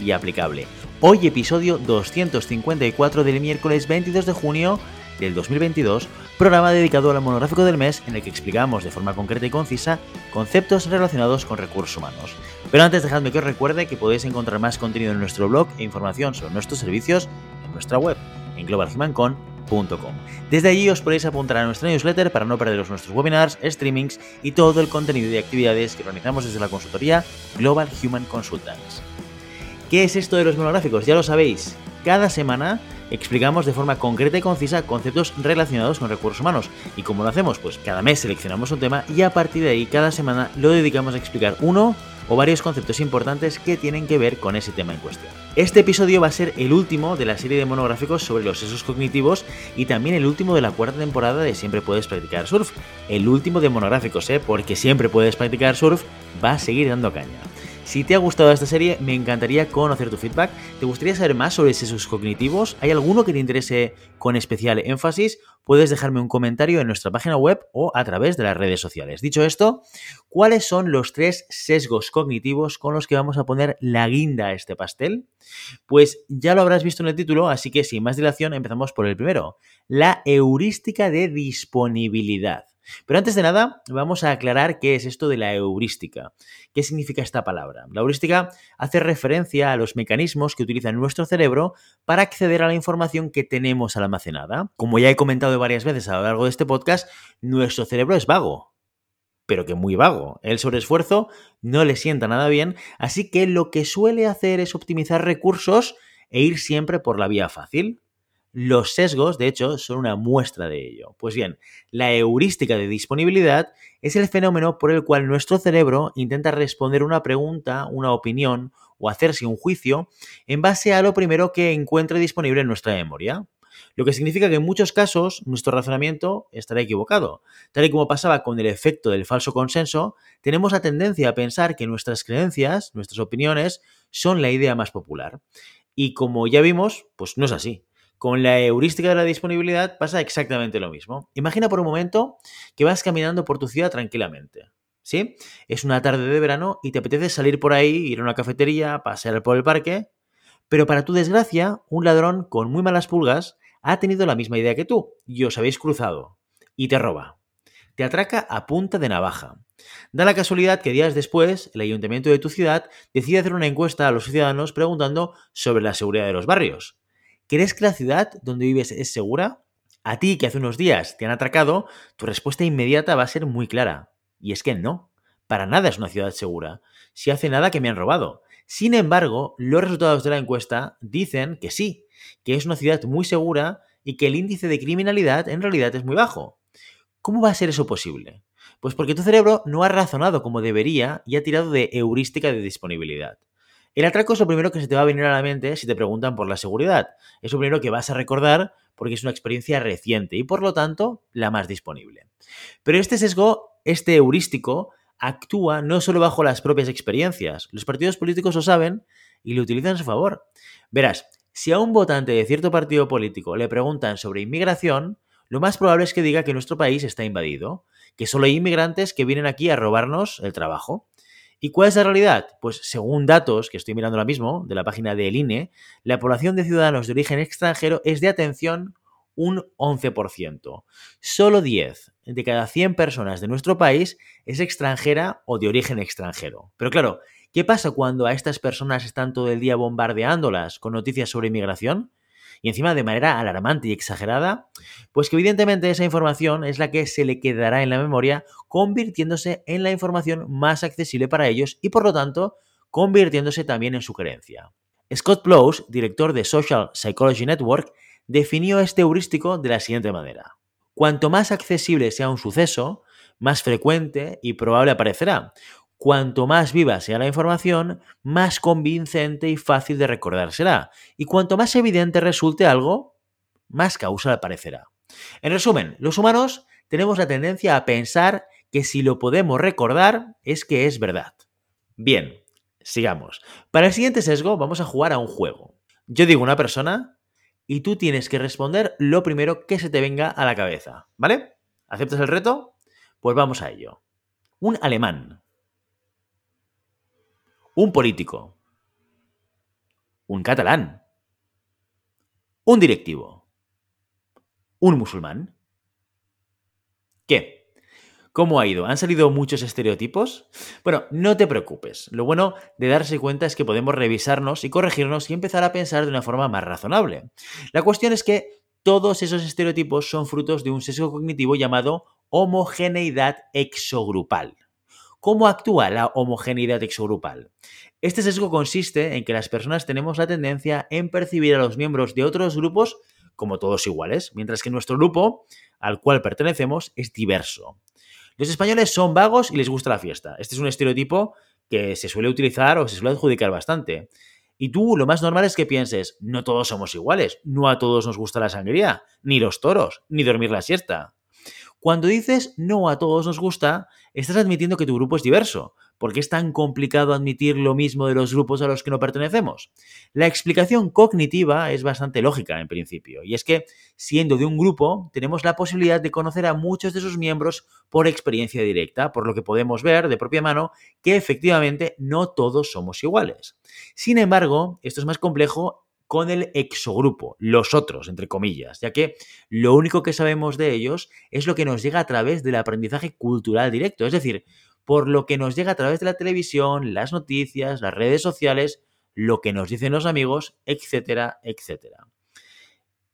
y aplicable. Hoy episodio 254 del miércoles 22 de junio del 2022, programa dedicado al monográfico del mes en el que explicamos de forma concreta y concisa conceptos relacionados con recursos humanos. Pero antes dejadme que os recuerde que podéis encontrar más contenido en nuestro blog e información sobre nuestros servicios en nuestra web, en globalhumancon.com. Desde allí os podéis apuntar a nuestra newsletter para no perderos nuestros webinars, streamings y todo el contenido y actividades que organizamos desde la consultoría Global Human Consultants. ¿Qué es esto de los monográficos? Ya lo sabéis. Cada semana explicamos de forma concreta y concisa conceptos relacionados con recursos humanos. ¿Y cómo lo hacemos? Pues cada mes seleccionamos un tema y a partir de ahí cada semana lo dedicamos a explicar uno o varios conceptos importantes que tienen que ver con ese tema en cuestión. Este episodio va a ser el último de la serie de monográficos sobre los sesos cognitivos y también el último de la cuarta temporada de Siempre puedes practicar surf. El último de monográficos, ¿eh? porque siempre puedes practicar surf va a seguir dando caña. Si te ha gustado esta serie, me encantaría conocer tu feedback. ¿Te gustaría saber más sobre sesos cognitivos? ¿Hay alguno que te interese con especial énfasis? Puedes dejarme un comentario en nuestra página web o a través de las redes sociales. Dicho esto, ¿cuáles son los tres sesgos cognitivos con los que vamos a poner la guinda a este pastel? Pues ya lo habrás visto en el título, así que sin más dilación empezamos por el primero, la heurística de disponibilidad. Pero antes de nada, vamos a aclarar qué es esto de la heurística. ¿Qué significa esta palabra? La heurística hace referencia a los mecanismos que utiliza nuestro cerebro para acceder a la información que tenemos almacenada. Como ya he comentado varias veces a lo largo de este podcast, nuestro cerebro es vago, pero que muy vago. El sobreesfuerzo no le sienta nada bien, así que lo que suele hacer es optimizar recursos e ir siempre por la vía fácil. Los sesgos, de hecho, son una muestra de ello. Pues bien, la heurística de disponibilidad es el fenómeno por el cual nuestro cerebro intenta responder una pregunta, una opinión o hacerse un juicio en base a lo primero que encuentre disponible en nuestra memoria. Lo que significa que en muchos casos nuestro razonamiento estará equivocado. Tal y como pasaba con el efecto del falso consenso, tenemos la tendencia a pensar que nuestras creencias, nuestras opiniones, son la idea más popular. Y como ya vimos, pues no es así. Con la heurística de la disponibilidad pasa exactamente lo mismo. Imagina por un momento que vas caminando por tu ciudad tranquilamente. ¿Sí? Es una tarde de verano y te apetece salir por ahí, ir a una cafetería, pasear por el parque, pero para tu desgracia, un ladrón con muy malas pulgas ha tenido la misma idea que tú y os habéis cruzado y te roba. Te atraca a punta de navaja. Da la casualidad que días después el ayuntamiento de tu ciudad decide hacer una encuesta a los ciudadanos preguntando sobre la seguridad de los barrios. ¿Crees que la ciudad donde vives es segura? A ti, que hace unos días te han atracado, tu respuesta inmediata va a ser muy clara. Y es que no. Para nada es una ciudad segura. Si hace nada que me han robado. Sin embargo, los resultados de la encuesta dicen que sí, que es una ciudad muy segura y que el índice de criminalidad en realidad es muy bajo. ¿Cómo va a ser eso posible? Pues porque tu cerebro no ha razonado como debería y ha tirado de heurística de disponibilidad. El atraco es lo primero que se te va a venir a la mente si te preguntan por la seguridad. Es lo primero que vas a recordar porque es una experiencia reciente y por lo tanto la más disponible. Pero este sesgo, este heurístico, actúa no solo bajo las propias experiencias. Los partidos políticos lo saben y lo utilizan a su favor. Verás, si a un votante de cierto partido político le preguntan sobre inmigración, lo más probable es que diga que nuestro país está invadido, que solo hay inmigrantes que vienen aquí a robarnos el trabajo. ¿Y cuál es la realidad? Pues según datos que estoy mirando ahora mismo de la página del INE, la población de ciudadanos de origen extranjero es de atención un 11%. Solo 10 de cada 100 personas de nuestro país es extranjera o de origen extranjero. Pero claro, ¿qué pasa cuando a estas personas están todo el día bombardeándolas con noticias sobre inmigración? Y encima de manera alarmante y exagerada, pues que evidentemente esa información es la que se le quedará en la memoria, convirtiéndose en la información más accesible para ellos y por lo tanto convirtiéndose también en su creencia. Scott Blows, director de Social Psychology Network, definió este heurístico de la siguiente manera. Cuanto más accesible sea un suceso, más frecuente y probable aparecerá. Cuanto más viva sea la información, más convincente y fácil de recordar será. Y cuanto más evidente resulte algo, más causal parecerá. En resumen, los humanos tenemos la tendencia a pensar que si lo podemos recordar es que es verdad. Bien, sigamos. Para el siguiente sesgo vamos a jugar a un juego. Yo digo una persona y tú tienes que responder lo primero que se te venga a la cabeza, ¿vale? ¿Aceptas el reto? Pues vamos a ello. Un alemán. Un político. Un catalán. Un directivo. Un musulmán. ¿Qué? ¿Cómo ha ido? ¿Han salido muchos estereotipos? Bueno, no te preocupes. Lo bueno de darse cuenta es que podemos revisarnos y corregirnos y empezar a pensar de una forma más razonable. La cuestión es que todos esos estereotipos son frutos de un sesgo cognitivo llamado homogeneidad exogrupal. ¿Cómo actúa la homogeneidad exogrupal? Este sesgo consiste en que las personas tenemos la tendencia en percibir a los miembros de otros grupos como todos iguales, mientras que nuestro grupo al cual pertenecemos es diverso. Los españoles son vagos y les gusta la fiesta. Este es un estereotipo que se suele utilizar o se suele adjudicar bastante. Y tú lo más normal es que pienses, no todos somos iguales, no a todos nos gusta la sangría, ni los toros, ni dormir la siesta. Cuando dices no a todos nos gusta, estás admitiendo que tu grupo es diverso, ¿Por qué es tan complicado admitir lo mismo de los grupos a los que no pertenecemos? La explicación cognitiva es bastante lógica en principio, y es que siendo de un grupo tenemos la posibilidad de conocer a muchos de sus miembros por experiencia directa, por lo que podemos ver de propia mano que efectivamente no todos somos iguales. Sin embargo, esto es más complejo con el exogrupo, los otros, entre comillas, ya que lo único que sabemos de ellos es lo que nos llega a través del aprendizaje cultural directo, es decir, por lo que nos llega a través de la televisión, las noticias, las redes sociales, lo que nos dicen los amigos, etcétera, etcétera.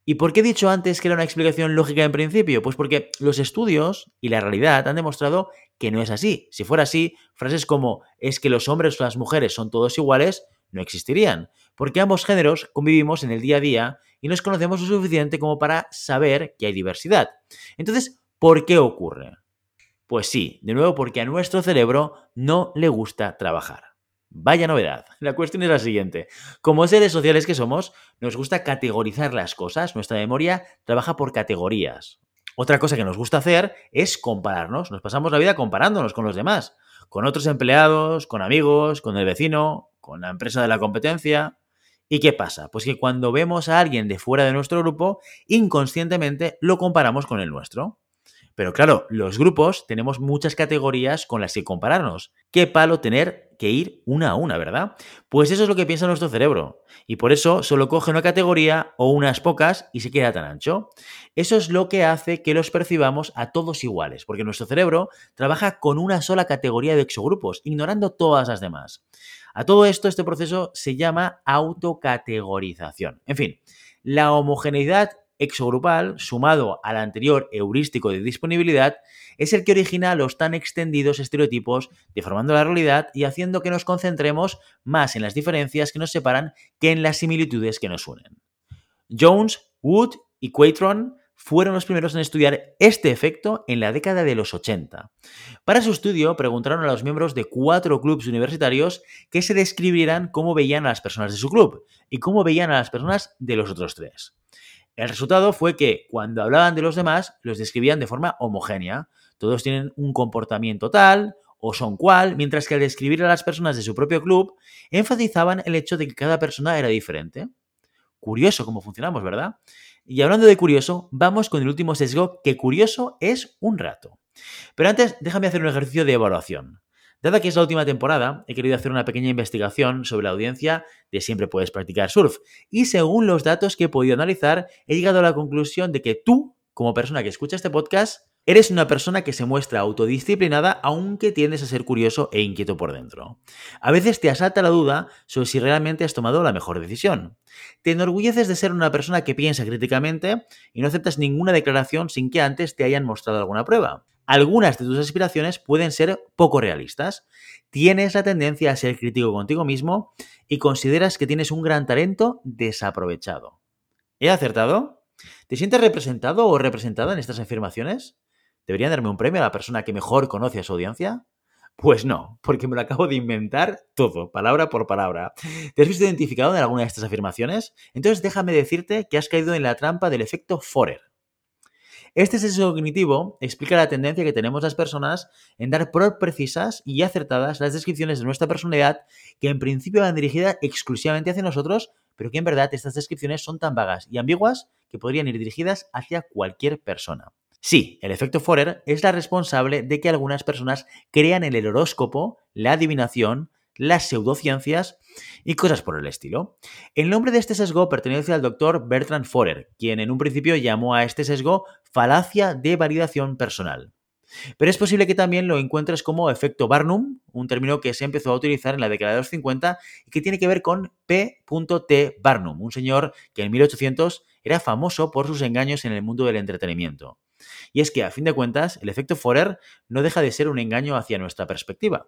¿Y por qué he dicho antes que era una explicación lógica en principio? Pues porque los estudios y la realidad han demostrado que no es así. Si fuera así, frases como es que los hombres o las mujeres son todos iguales no existirían, porque ambos géneros convivimos en el día a día y nos conocemos lo suficiente como para saber que hay diversidad. Entonces, ¿por qué ocurre? Pues sí, de nuevo porque a nuestro cerebro no le gusta trabajar. Vaya novedad. La cuestión es la siguiente. Como seres sociales que somos, nos gusta categorizar las cosas. Nuestra memoria trabaja por categorías. Otra cosa que nos gusta hacer es compararnos. Nos pasamos la vida comparándonos con los demás. Con otros empleados, con amigos, con el vecino, con la empresa de la competencia. ¿Y qué pasa? Pues que cuando vemos a alguien de fuera de nuestro grupo, inconscientemente lo comparamos con el nuestro. Pero claro, los grupos tenemos muchas categorías con las que compararnos. Qué palo tener que ir una a una, ¿verdad? Pues eso es lo que piensa nuestro cerebro. Y por eso solo coge una categoría o unas pocas y se queda tan ancho. Eso es lo que hace que los percibamos a todos iguales, porque nuestro cerebro trabaja con una sola categoría de exogrupos, ignorando todas las demás. A todo esto, este proceso se llama autocategorización. En fin, la homogeneidad exogrupal, sumado al anterior heurístico de disponibilidad, es el que origina los tan extendidos estereotipos, deformando la realidad y haciendo que nos concentremos más en las diferencias que nos separan que en las similitudes que nos unen. Jones, Wood y Quaitron fueron los primeros en estudiar este efecto en la década de los 80. Para su estudio preguntaron a los miembros de cuatro clubes universitarios que se describieran cómo veían a las personas de su club y cómo veían a las personas de los otros tres. El resultado fue que cuando hablaban de los demás, los describían de forma homogénea. Todos tienen un comportamiento tal o son cual, mientras que al describir a las personas de su propio club, enfatizaban el hecho de que cada persona era diferente. Curioso cómo funcionamos, ¿verdad? Y hablando de curioso, vamos con el último sesgo, que curioso es un rato. Pero antes, déjame hacer un ejercicio de evaluación. Dada que es la última temporada, he querido hacer una pequeña investigación sobre la audiencia de Siempre puedes practicar surf. Y según los datos que he podido analizar, he llegado a la conclusión de que tú, como persona que escucha este podcast, Eres una persona que se muestra autodisciplinada aunque tiendes a ser curioso e inquieto por dentro. A veces te asalta la duda sobre si realmente has tomado la mejor decisión. Te enorgulleces de ser una persona que piensa críticamente y no aceptas ninguna declaración sin que antes te hayan mostrado alguna prueba algunas de tus aspiraciones pueden ser poco realistas. Tienes la tendencia a ser crítico contigo mismo y consideras que tienes un gran talento desaprovechado. ¿He acertado? ¿Te sientes representado o representada en estas afirmaciones? ¿Deberían darme un premio a la persona que mejor conoce a su audiencia? Pues no, porque me lo acabo de inventar todo, palabra por palabra. ¿Te has visto identificado en alguna de estas afirmaciones? Entonces déjame decirte que has caído en la trampa del efecto Forer. Este sesgo cognitivo explica la tendencia que tenemos las personas en dar por precisas y acertadas las descripciones de nuestra personalidad que en principio van dirigidas exclusivamente hacia nosotros, pero que en verdad estas descripciones son tan vagas y ambiguas que podrían ir dirigidas hacia cualquier persona. Sí, el efecto Forer es la responsable de que algunas personas crean en el horóscopo, la adivinación, las pseudociencias y cosas por el estilo. El nombre de este sesgo pertenece al doctor Bertrand Forer, quien en un principio llamó a este sesgo falacia de validación personal. Pero es posible que también lo encuentres como efecto Barnum, un término que se empezó a utilizar en la década de los 50 y que tiene que ver con P.T. Barnum, un señor que en 1800 era famoso por sus engaños en el mundo del entretenimiento. Y es que, a fin de cuentas, el efecto Forer no deja de ser un engaño hacia nuestra perspectiva.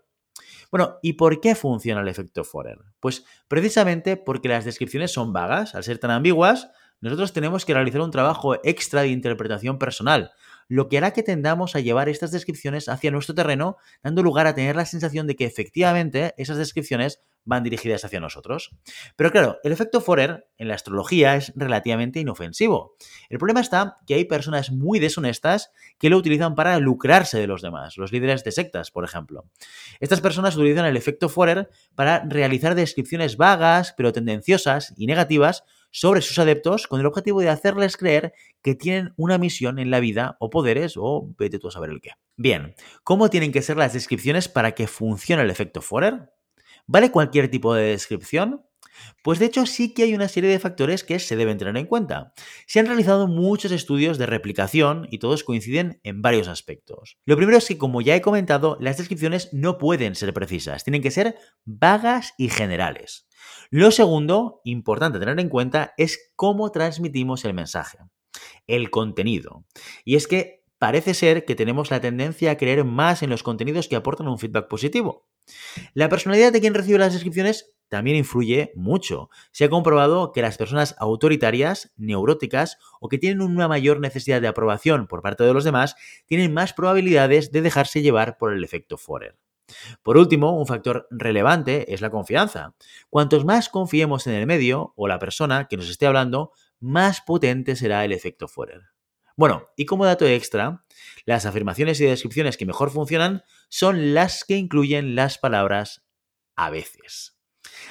Bueno, ¿y por qué funciona el efecto Forer? Pues precisamente porque las descripciones son vagas, al ser tan ambiguas, nosotros tenemos que realizar un trabajo extra de interpretación personal, lo que hará que tendamos a llevar estas descripciones hacia nuestro terreno, dando lugar a tener la sensación de que efectivamente esas descripciones van dirigidas hacia nosotros. Pero claro, el efecto Forer en la astrología es relativamente inofensivo. El problema está que hay personas muy deshonestas que lo utilizan para lucrarse de los demás, los líderes de sectas, por ejemplo. Estas personas utilizan el efecto Forer para realizar descripciones vagas, pero tendenciosas y negativas sobre sus adeptos con el objetivo de hacerles creer que tienen una misión en la vida o poderes o vete tú a saber el qué. Bien, ¿cómo tienen que ser las descripciones para que funcione el efecto Forer? ¿Vale cualquier tipo de descripción? Pues de hecho sí que hay una serie de factores que se deben tener en cuenta. Se han realizado muchos estudios de replicación y todos coinciden en varios aspectos. Lo primero es que, como ya he comentado, las descripciones no pueden ser precisas, tienen que ser vagas y generales. Lo segundo, importante tener en cuenta, es cómo transmitimos el mensaje, el contenido. Y es que parece ser que tenemos la tendencia a creer más en los contenidos que aportan un feedback positivo. La personalidad de quien recibe las descripciones también influye mucho. Se ha comprobado que las personas autoritarias, neuróticas o que tienen una mayor necesidad de aprobación por parte de los demás tienen más probabilidades de dejarse llevar por el efecto Forer. Por último, un factor relevante es la confianza. Cuantos más confiemos en el medio o la persona que nos esté hablando, más potente será el efecto Forer. Bueno, y como dato extra, las afirmaciones y descripciones que mejor funcionan son las que incluyen las palabras a veces.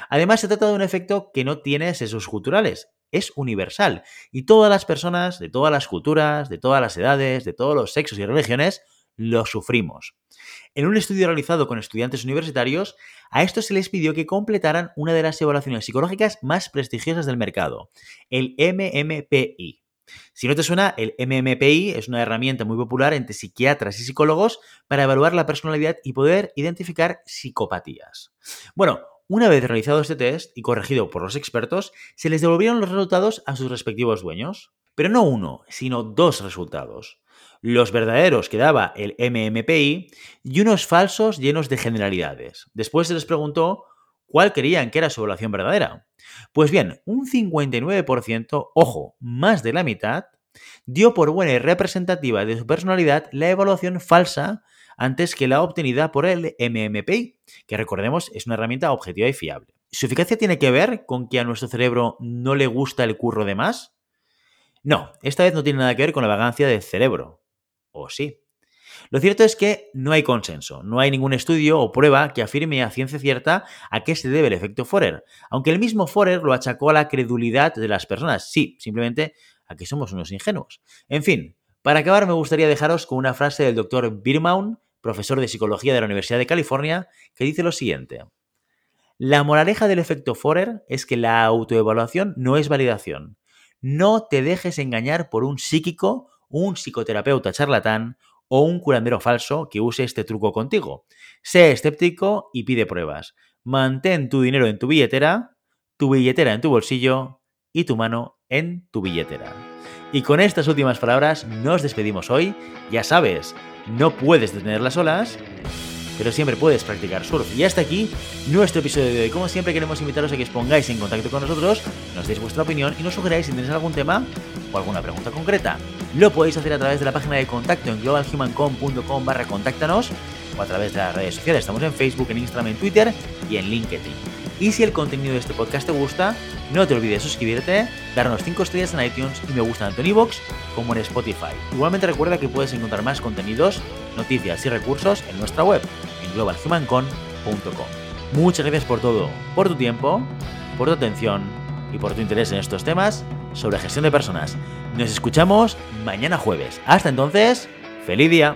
Además, se trata de un efecto que no tiene sesos culturales, es universal y todas las personas de todas las culturas, de todas las edades, de todos los sexos y religiones lo sufrimos. En un estudio realizado con estudiantes universitarios, a estos se les pidió que completaran una de las evaluaciones psicológicas más prestigiosas del mercado, el MMPI. Si no te suena, el MMPI es una herramienta muy popular entre psiquiatras y psicólogos para evaluar la personalidad y poder identificar psicopatías. Bueno, una vez realizado este test y corregido por los expertos, se les devolvieron los resultados a sus respectivos dueños. Pero no uno, sino dos resultados los verdaderos que daba el MMPI y unos falsos llenos de generalidades. Después se les preguntó cuál creían que era su evaluación verdadera. Pues bien, un 59%, ojo, más de la mitad, dio por buena y representativa de su personalidad la evaluación falsa antes que la obtenida por el MMPI, que recordemos es una herramienta objetiva y fiable. ¿Su eficacia tiene que ver con que a nuestro cerebro no le gusta el curro de más? No, esta vez no tiene nada que ver con la vagancia del cerebro o sí. Lo cierto es que no hay consenso, no hay ningún estudio o prueba que afirme a ciencia cierta a qué se debe el efecto Forer, aunque el mismo Forer lo achacó a la credulidad de las personas, sí, simplemente a que somos unos ingenuos. En fin, para acabar me gustaría dejaros con una frase del doctor Birmaun, profesor de psicología de la Universidad de California, que dice lo siguiente. La moraleja del efecto Forer es que la autoevaluación no es validación. No te dejes engañar por un psíquico un psicoterapeuta charlatán o un curandero falso que use este truco contigo. Sé escéptico y pide pruebas. Mantén tu dinero en tu billetera, tu billetera en tu bolsillo y tu mano en tu billetera. Y con estas últimas palabras nos despedimos hoy. Ya sabes, no puedes detener las olas, pero siempre puedes practicar surf. Y hasta aquí nuestro episodio de hoy. Como siempre queremos invitaros a que os pongáis en contacto con nosotros, nos deis vuestra opinión y nos sugeráis si tenéis algún tema o alguna pregunta concreta. Lo podéis hacer a través de la página de contacto en globalhumancom.com barra contáctanos o a través de las redes sociales. Estamos en Facebook, en Instagram, en Twitter y en LinkedIn. Y si el contenido de este podcast te gusta, no te olvides de suscribirte, darnos 5 estrellas en iTunes y me gusta tanto en iVoox como en Spotify. Igualmente recuerda que puedes encontrar más contenidos, noticias y recursos en nuestra web, en globalhumancon.com. Muchas gracias por todo, por tu tiempo, por tu atención y por tu interés en estos temas sobre gestión de personas. Nos escuchamos mañana jueves. Hasta entonces, feliz día.